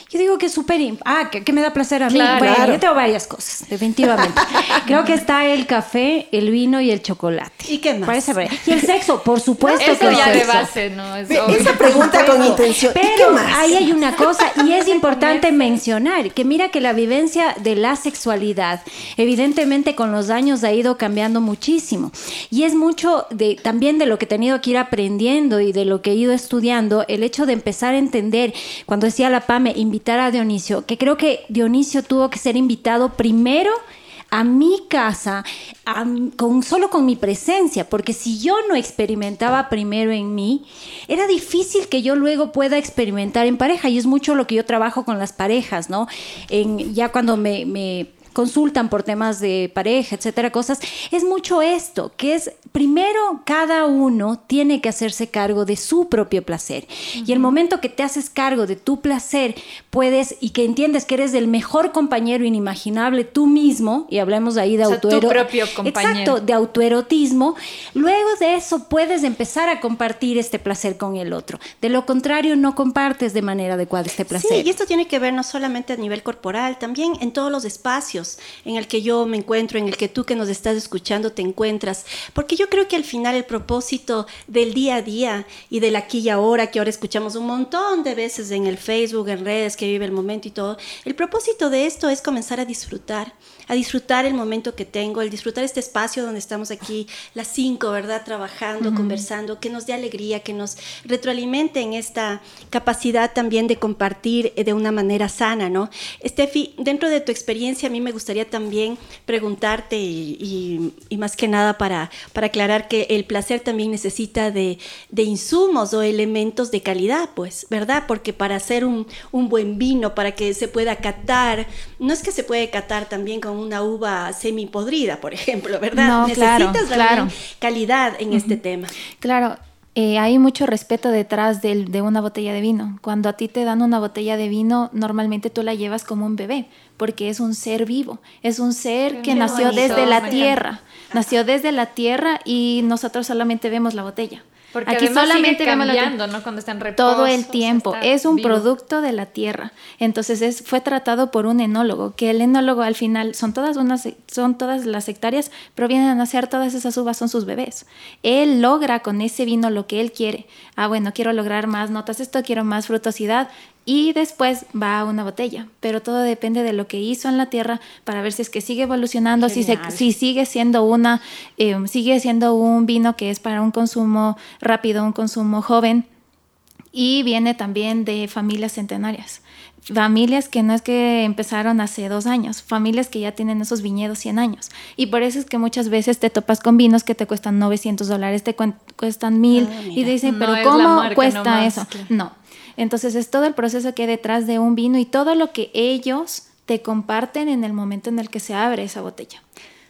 S1: Yo digo que es súper... Ah, que, me da placer a mí. bueno, yo tengo varias cosas, definitivamente. Creo que está el café, el vino y el chocolate.
S2: ¿Y qué más?
S1: Parece y el sexo, por supuesto
S3: Eso ya de base, ¿no?
S4: Esa pregunta con intención.
S1: Pero ahí hay una cosa y es importante mencionar que mira que la vivencia de la sexualidad evidentemente con los años ha ido cambiando muchísimo. Y es mucho de también de lo que he tenido que ir aprendiendo y de lo que he ido estudiando, el hecho de empezar a entender, cuando decía la PAME, invitar a Dionisio, que creo que Dionisio tuvo que ser invitado primero a mi casa, con, solo con mi presencia, porque si yo no experimentaba primero en mí, era difícil que yo luego pueda experimentar en pareja, y es mucho lo que yo trabajo con las parejas, ¿no? En, ya cuando me consultan por temas de pareja, etcétera, cosas, es mucho esto, que es primero cada uno tiene que hacerse cargo de su propio placer. Y el momento que te haces cargo de tu placer, puedes y que entiendes que eres el mejor compañero inimaginable tú mismo, y hablemos ahí de
S3: o tu propio compañero.
S1: Exacto, de autoerotismo, luego de eso puedes empezar a compartir este placer con el otro. De lo contrario, no compartes de manera adecuada este placer.
S2: Sí, y esto tiene que ver no solamente a nivel corporal, también en todos los espacios en el que yo me encuentro, en el que tú que nos estás escuchando te encuentras, porque yo creo que al final el propósito del día a día y del aquí y ahora, que ahora escuchamos un montón de veces en el Facebook, en redes, que vive el momento y todo, el propósito de esto es comenzar a disfrutar a disfrutar el momento que tengo, el disfrutar este espacio donde estamos aquí las cinco, ¿verdad? Trabajando, conversando, que nos dé alegría, que nos retroalimente en esta capacidad también de compartir eh, de una manera sana, ¿no? Steffi, dentro de tu experiencia, a mí me gustaría también preguntarte y, más que nada para, para aclarar que el placer también necesita de, insumos o elementos de calidad, pues, ¿verdad? Porque para hacer un, un buen vino, para que se pueda catar, no es que se puede catar también con una uva semi podrida, por ejemplo, ¿verdad?
S5: No, Necesitas
S2: claro, calidad en este tema.
S5: Claro, eh, hay mucho respeto detrás de, de, una botella de vino. Cuando a ti te dan una botella de vino, normalmente tú la llevas como un bebé, porque es un ser vivo, es un ser que nació desde la tierra, nació desde la tierra y nosotros solamente vemos la botella.
S3: Porque aquí solamente cambiando, ¿no? Cuando están
S5: todo el tiempo. Es un producto de la tierra. Entonces es, fue tratado por un enólogo, que el enólogo al final son todas unas, son todas las hectáreas, pero vienen a nacer todas esas uvas son sus bebés. Él logra con ese vino lo que él quiere. Ah, bueno, quiero lograr más notas, esto quiero más frutosidad y después va a una botella. Pero todo depende de lo que hizo en la tierra para ver si es que sigue evolucionando, si, si sigue siendo una, eh, sigue siendo un vino que es para un consumo rápido, un consumo joven. Y viene también de familias centenarias. Familias que no es que empezaron hace dos años, familias que ya tienen esos viñedos 100 años. Y por eso es que muchas veces te topas con vinos que te cuestan 900 dólares, te cuestan 1000 ah, y dicen, pero ¿cómo cuesta eso? No entonces es todo el proceso que hay detrás de un vino y todo lo que ellos te comparten en el momento en el que se abre esa botella.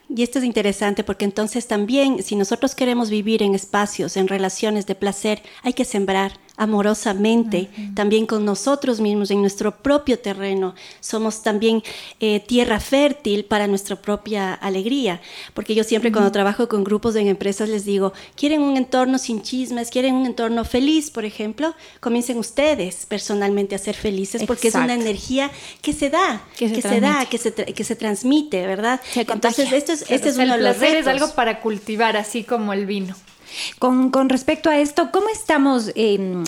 S2: Y esto es interesante porque entonces también si nosotros queremos vivir en espacios, en relaciones de placer, hay que sembrar amorosamente, también con nosotros mismos, en nuestro propio terreno. Somos también eh, tierra fértil para nuestra propia alegría, porque yo siempre cuando trabajo con grupos en empresas les digo, quieren un entorno sin chismes, quieren un entorno feliz, por ejemplo, comiencen ustedes personalmente a ser felices, porque es una energía que se da, que se, da, que se, que se transmite, ¿verdad?
S3: Entonces, esto es, este es uno de los retos. es algo para cultivar, así como el vino.
S1: Con, con respecto a esto, ¿cómo estamos? Eh,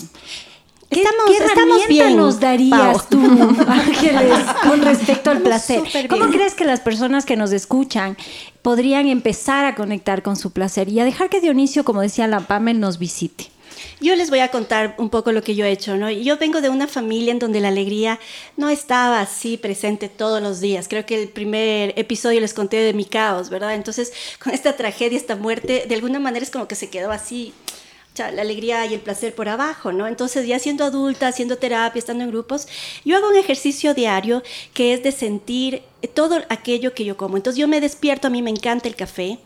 S2: ¿Qué, estamos, bien,
S1: nos darías tú, Ángeles, con respecto al placer? ¿Cómo crees que las personas que nos escuchan podrían empezar a conectar con su placer y a dejar que Dionisio, como decía la Pamel, nos visite?
S2: Yo les voy a contar un poco lo que yo he hecho, ¿no? Yo vengo de una familia en donde la alegría no estaba así presente todos los días. Creo que el primer episodio les conté de mi caos, ¿verdad? Entonces, con esta tragedia, esta muerte, de alguna manera es como que se quedó así la alegría y el placer por abajo, ¿no? Entonces ya siendo adulta, haciendo terapia, estando en grupos, yo hago un ejercicio diario que es de sentir todo aquello que yo como. Entonces yo me despierto, a mí me encanta el café,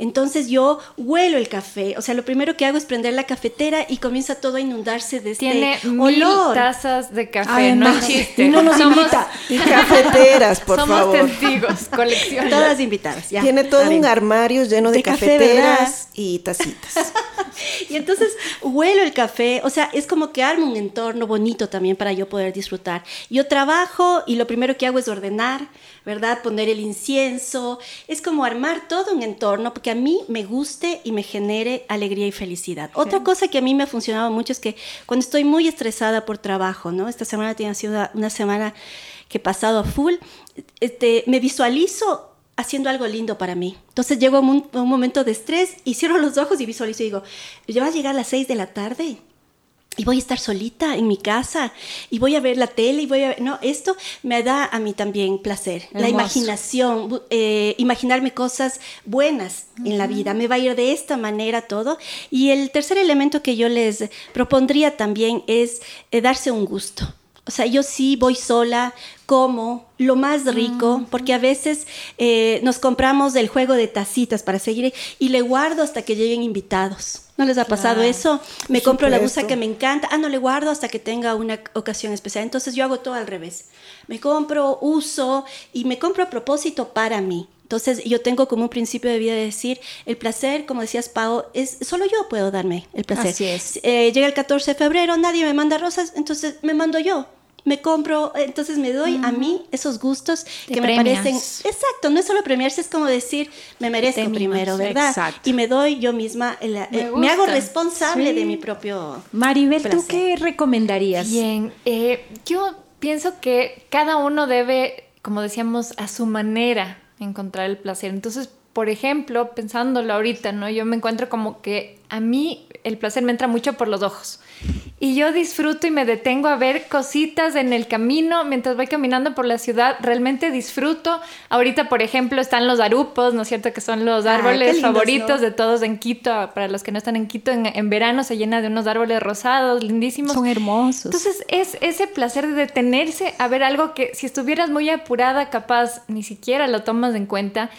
S2: entonces yo huelo el café, o sea, lo primero que hago es prender la cafetera y comienza todo a inundarse de este
S3: Tiene olor. tazas de café, no chiste.
S4: No nos invita. Y cafeteras, por favor.
S3: Somos testigos, colección.
S2: Todas invitadas, ya.
S4: Tiene todo un armario lleno de, cafeteras y tacitas.
S2: y entonces huelo el café, o sea, es como que armo un entorno bonito también para yo poder disfrutar. Yo trabajo y lo primero que hago es ordenar, ¿verdad? Poner el incienso, es como armar todo un entorno porque a mí me guste y me genere alegría y felicidad. Otra cosa que a mí me ha funcionado mucho es que cuando estoy muy estresada por trabajo, ¿no? Esta semana tiene sido una semana que he pasado a full, este, me visualizo haciendo algo lindo para mí. Entonces llego a un, un, momento de estrés y cierro los ojos y visualizo y digo, ¿ya va a llegar a las 6 de la tarde? Y voy a estar solita en mi casa y voy a ver la tele y voy a ver, no, esto me da a mí también placer, la imaginación, eh, imaginarme cosas buenas en la vida, me va a ir de esta manera todo. Y el tercer elemento que yo les propondría también es eh, darse un gusto. O sea, yo sí voy sola, como lo más rico, porque a veces eh, nos compramos el juego de tacitas para seguir y le guardo hasta que lleguen invitados. ¿No les ha pasado eso? Me compro la blusa que me encanta, ah, no le guardo hasta que tenga una ocasión especial. Entonces yo hago todo al revés. Me compro, uso y me compro a propósito para mí. Entonces yo tengo como un principio de vida de decir, el placer, como decías Pau, es solo yo puedo darme el placer.
S1: Así es.
S2: Eh, llega el 14 de febrero, nadie me manda rosas, entonces me mando yo me compro, entonces me doy a mí esos gustos que me parecen. Exacto, no es solo premiarse, es como decir, me merezco primero, ¿verdad? Y me doy yo misma, eh, me, hago responsable de mi propio.
S1: Maribel, ¿tú qué recomendarías?
S3: Bien, eh, yo pienso que cada uno debe, como decíamos, a su manera encontrar el placer. Entonces, por ejemplo, pensándolo ahorita, ¿no? Yo me encuentro como que a mí el placer me entra mucho por los ojos. Y yo disfruto y me detengo a ver cositas en el camino mientras voy caminando por la ciudad. Realmente disfruto. Ahorita, por ejemplo, están los arupos, ¿no es cierto? Que son los árboles favoritos de todos en Quito. Para los que no están en Quito, en, verano se llena de unos árboles rosados, lindísimos.
S1: Son hermosos.
S3: Entonces, es ese placer de detenerse a ver algo que si estuvieras muy apurada, capaz ni siquiera lo tomas en cuenta.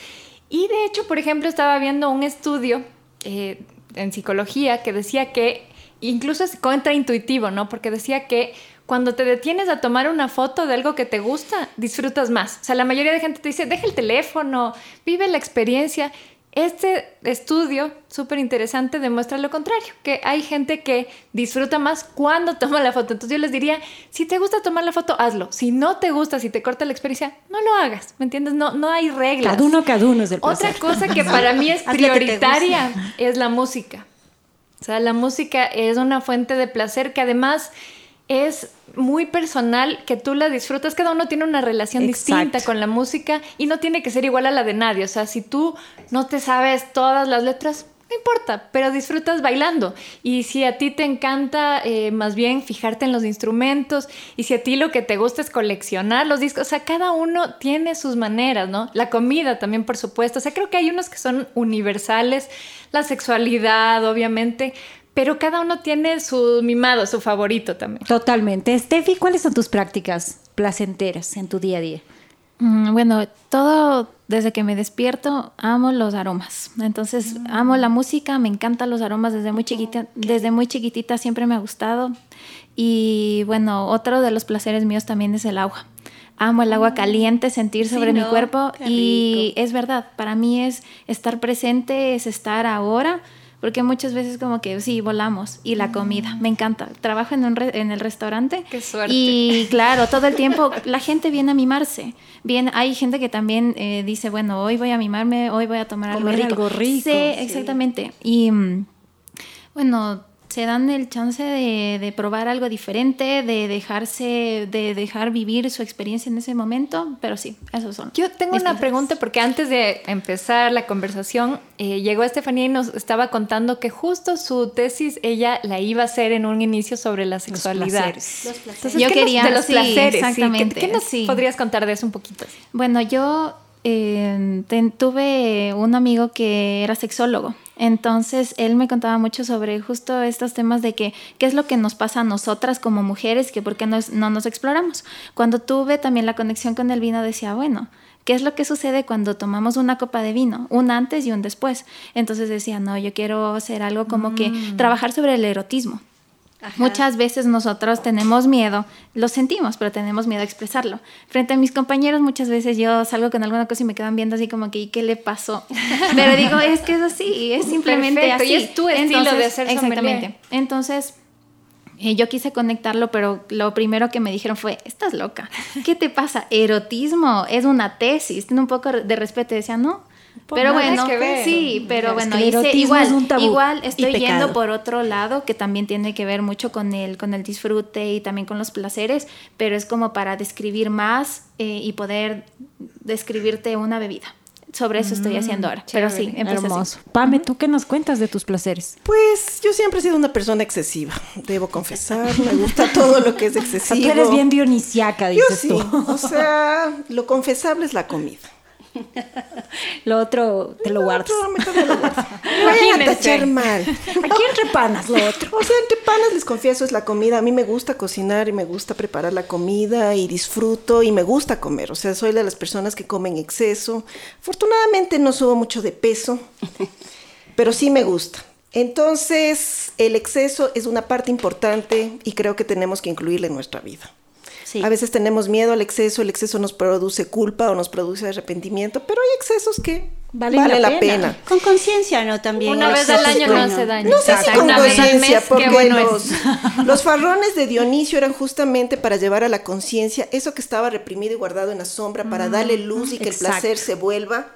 S3: Y de hecho, por ejemplo, estaba viendo un estudio eh, en psicología que decía que incluso es contraintuitivo, ¿no? Porque decía que cuando te detienes a tomar una foto de algo que te gusta, disfrutas más. O sea, la mayoría de gente te dice, deja el teléfono, vive la experiencia. Este estudio, súper interesante, demuestra lo contrario, que hay gente que disfruta más cuando toma la foto. Entonces yo les diría, si te gusta tomar la foto, hazlo. Si no te gusta, si te corta la experiencia, no lo hagas, ¿me entiendes? No, no hay reglas.
S1: Cada uno, cada uno es el
S3: Otra cosa que para mí es prioritaria es la música. O sea, la música es una fuente de placer que además es muy personal, que tú la disfrutas. Cada uno tiene una relación distinta con la música y no tiene que ser igual a la de nadie. O sea, si tú no te sabes todas las letras, no importa, pero disfrutas bailando. Y si a ti te encanta eh, más bien fijarte en los instrumentos, y si a ti lo que te gusta es coleccionar los discos, o sea, cada uno tiene sus maneras, ¿no? La comida también, por supuesto. O sea, creo que hay unos que son universales, la sexualidad, obviamente, pero cada uno tiene su mimado, su favorito también.
S1: Totalmente. Steffi, ¿cuáles son tus prácticas placenteras en tu día a día?
S5: Mm, bueno, todo desde que me despierto amo los aromas. Entonces, amo la música, me encantan los aromas desde muy chiquita, desde muy chiquitita siempre me ha gustado. Y bueno, otro de los placeres míos también es el agua. Amo el agua mm. caliente, sentir sobre mi cuerpo y es verdad, para mí es estar presente, es estar ahora porque muchas veces como que sí, volamos. Y la comida, me encanta. Trabajo en, un en el restaurante.
S3: Qué suerte.
S5: Y claro, todo el tiempo la gente viene a mimarse. Bien, hay gente que también eh, dice, bueno, hoy voy a mimarme, hoy voy a tomar algo rico.
S1: algo rico.
S5: Sí, exactamente. Y mm, bueno, se dan el chance de, probar algo diferente, de dejarse, de dejar vivir su experiencia en ese momento, pero sí, esos son.
S3: Yo tengo una pregunta porque antes de empezar la conversación, eh, llegó Estefanía y nos estaba contando que justo su tesis ella la iba a hacer en un inicio sobre la sexualidad. Los placeres. yo quería de los placeres, exactamente. ¿Qué, nos podrías contar de eso un poquito?
S5: Bueno, yo eh, tuve un amigo que era sexólogo. Entonces, él me contaba mucho sobre justo estos temas de que qué es lo que nos pasa a nosotras como mujeres, que por qué no, no nos exploramos. Cuando tuve también la conexión con el vino, decía, bueno, ¿Qué es lo que sucede cuando tomamos una copa de vino? Un antes y un después. Entonces decía, no, yo quiero hacer algo como que mm. trabajar sobre el erotismo. Muchas veces nosotros tenemos miedo, lo sentimos, pero tenemos miedo a expresarlo. Frente a mis compañeros muchas veces yo salgo con alguna cosa y me quedan viendo así como que ¿y qué le pasó? Pero digo, es que es así, es simplemente así.
S3: Y es tu estilo de ser
S5: Exactamente. Entonces, eh, yo quise conectarlo, pero lo primero que me dijeron fue, estás loca, ¿qué te pasa? Erotismo, es una tesis, tiene un poco de respeto. Y decía, no, pero bueno, sí, pero bueno, igual, igual estoy yendo por otro lado que también tiene que ver mucho con el, con el disfrute y también con los placeres, pero es como para describir más eh, y poder describirte una bebida. Sobre eso estoy haciendo ahora. pero sí,
S1: hermoso. Pame, ¿tú qué nos cuentas de tus placeres?
S4: Pues yo siempre he sido una persona excesiva, debo confesar. Me gusta todo lo que es excesivo.
S1: tú eres bien dionisiaca, dices
S4: yo sí. O sea, lo confesable es la comida.
S1: lo otro te lo guardas.
S4: Vayan a tachar mal.
S1: Aquí entre panas lo otro.
S4: O sea, entre panas les confieso es la comida. A mí me gusta cocinar y me gusta preparar la comida y disfruto y me gusta comer. O sea, soy de las personas que comen exceso. Afortunadamente no subo mucho de peso, pero sí me gusta. Entonces, el exceso es una parte importante y creo que tenemos que incluirla en nuestra vida. A veces tenemos miedo al exceso, el exceso nos produce culpa o nos produce arrepentimiento, pero hay excesos que vale la, pena.
S2: Con conciencia, ¿no? También.
S3: Una vez al año no hace daño.
S4: No sé si con conciencia, porque los, los farrones de Dionisio eran justamente para llevar a la conciencia eso que estaba reprimido y guardado en la sombra, para mm, darle luz y que el placer se vuelva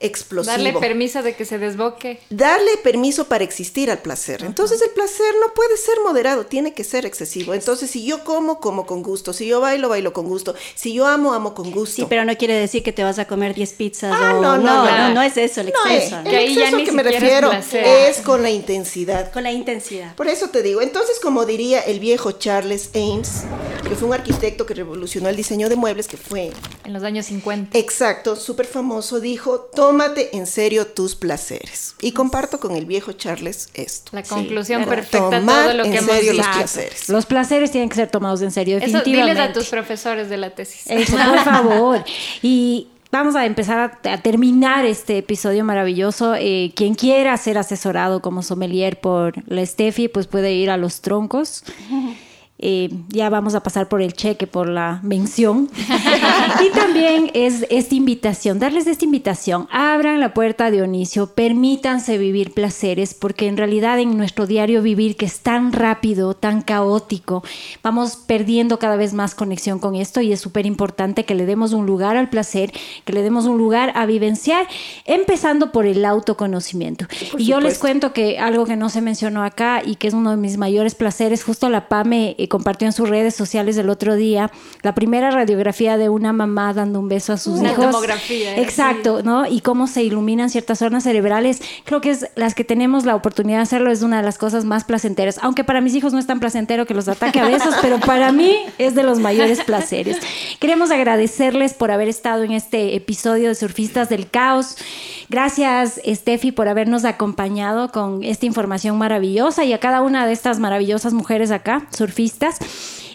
S4: explosivo.
S3: Darle permiso de que se desboque.
S4: Darle permiso para existir al placer. Entonces el placer no puede ser moderado, tiene que ser excesivo. Entonces si yo como, como con gusto. Si yo bailo, bailo con gusto. Si yo amo, amo con gusto.
S2: Sí, pero no quiere decir que te vas a comer 10 pizzas. Ah, no, no, no, no, es eso el exceso.
S4: el exceso que me refiero es, con la intensidad.
S2: Con la intensidad.
S4: Por eso te digo, entonces como diría el viejo Charles Ames, que fue un arquitecto que revolucionó el diseño de muebles, que fue...
S3: En los años 50.
S4: Exacto, súper famoso, dijo, todo tómate en serio tus placeres. Y comparto con el viejo Charles esto.
S3: La conclusión perfecta todo lo que en serio
S1: los placeres. Los placeres tienen que ser tomados en serio, definitivamente.
S3: diles a tus profesores de la tesis.
S1: Eso, por favor. Y Vamos a empezar a, terminar este episodio maravilloso. Eh, quien quiera ser asesorado como sommelier por la Steffi, pues puede ir a los troncos. Eh, ya vamos a pasar por el cheque, por la mención. y también es esta invitación, darles esta invitación, abran la puerta a Dionisio, permítanse vivir placeres, porque en realidad en nuestro diario vivir, que es tan rápido, tan caótico, vamos perdiendo cada vez más conexión con esto y es súper importante que le demos un lugar al placer, que le demos un lugar a vivenciar, empezando por el autoconocimiento. y yo les cuento que algo que no se mencionó acá y que es uno de mis mayores placeres, justo la PAME compartió en sus redes sociales el otro día la primera radiografía de una mamá dando un beso a sus
S3: una
S1: hijos.
S3: Tomografía,
S1: ¿eh? Exacto, ¿no? Y cómo se iluminan ciertas zonas cerebrales. Creo que es las que tenemos la oportunidad de hacerlo es una de las cosas más placenteras. Aunque para mis hijos no es tan placentero que los ataque a besos, pero para mí es de los mayores placeres. Queremos agradecerles por haber estado en este episodio de Surfistas del Caos. Gracias, Steffi, por habernos acompañado con esta información maravillosa y a cada una de estas maravillosas mujeres acá, surfistas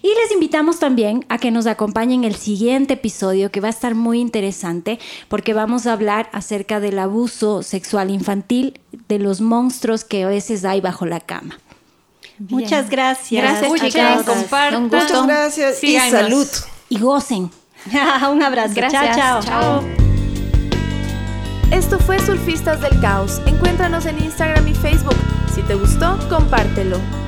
S1: y les invitamos también a que nos acompañen el siguiente episodio que va a estar muy interesante porque vamos a hablar acerca del abuso sexual infantil, de los monstruos que a veces hay bajo la cama.
S2: Muchas gracias.
S3: Gracias, chicas. Compartan.
S4: Muchas gracias y salud.
S1: Y gocen.
S2: Un abrazo.
S3: Gracias. chao. chao.
S6: Esto fue Surfistas del Caos. Encuéntranos en Instagram y Facebook. Si te gustó, compártelo.